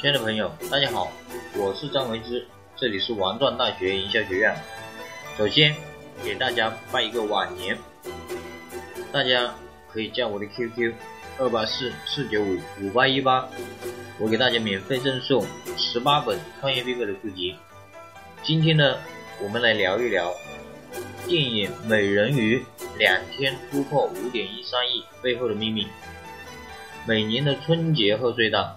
亲爱的朋友，大家好，我是张维之，这里是王传大学营销学院。首先给大家拜一个晚年，大家可以加我的 QQ 二八四四九五五八一八，我给大家免费赠送十八本创业必备的书籍。今天呢，我们来聊一聊电影《美人鱼》两天突破五点一三亿背后的秘密。每年的春节贺岁档。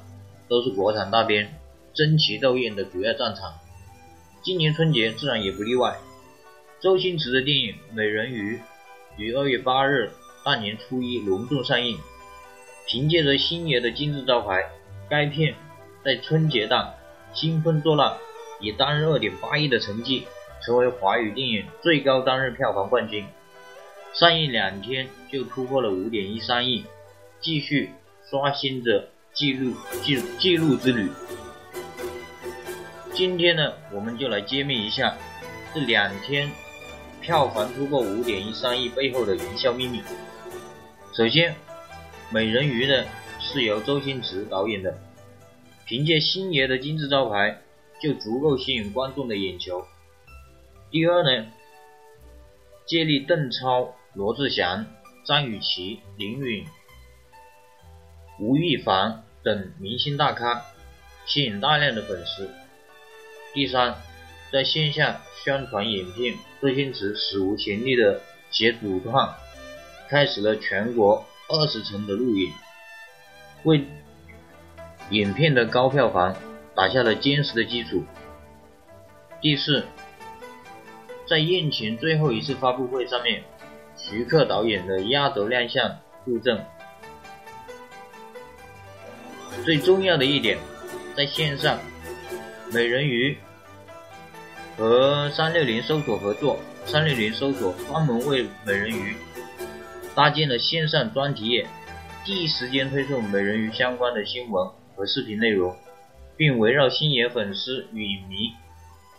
都是国产大片争奇斗艳的主要战场，今年春节自然也不例外。周星驰的电影《美人鱼》于二月八日大年初一隆重上映，凭借着星爷的金字招牌，该片在春节档兴风作浪，以单日二点八亿的成绩，成为华语电影最高单日票房冠军。上映两天就突破了五点一三亿，继续刷新着。记录记记录之旅。今天呢，我们就来揭秘一下这两天票房突破五点一三亿背后的营销秘密。首先，《美人鱼》呢是由周星驰导演的，凭借星爷的金字招牌就足够吸引观众的眼球。第二呢，借力邓超、罗志祥、张雨绮、林允。吴亦凡等明星大咖吸引大量的粉丝。第三，在线下宣传影片，周星驰史无前例的携主创开始了全国二十城的路演，为影片的高票房打下了坚实的基础。第四，在宴前最后一次发布会上面，徐克导演的压轴亮相助阵。最重要的一点，在线上，美人鱼和三六零搜索合作，三六零搜索专门为美人鱼搭建了线上专题页，第一时间推送美人鱼相关的新闻和视频内容，并围绕星爷粉丝与影迷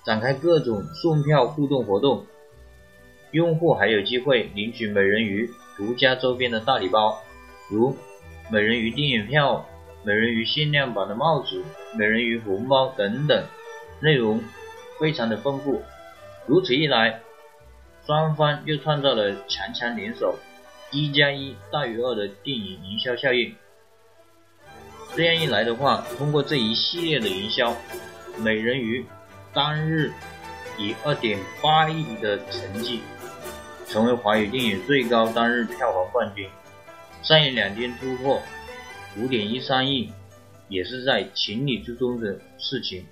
展开各种送票互动活动，用户还有机会领取美人鱼独家周边的大礼包，如美人鱼电影票。美人鱼限量版的帽子、美人鱼红包等等，内容非常的丰富。如此一来，双方就创造了强强联手、一加一大于二的电影营销效应。这样一来的话，通过这一系列的营销，美人鱼当日以二点八亿的成绩，成为华语电影最高当日票房冠军，上映两天突破。五点一三亿，也是在情理之中的事情。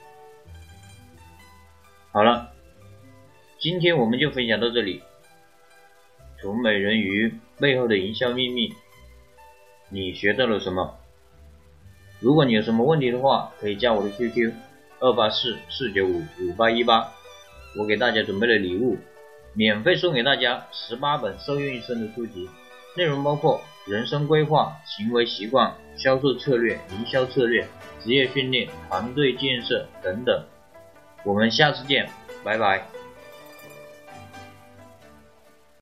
好了，今天我们就分享到这里。从美人鱼背后的营销秘密，你学到了什么？如果你有什么问题的话，可以加我的 QQ 二八四四九五五八一八，我给大家准备了礼物，免费送给大家十八本受用一生的书籍，内容包括。人生规划、行为习惯、销售策略、营销策略、职业训练、团队建设等等。我们下次见，拜拜。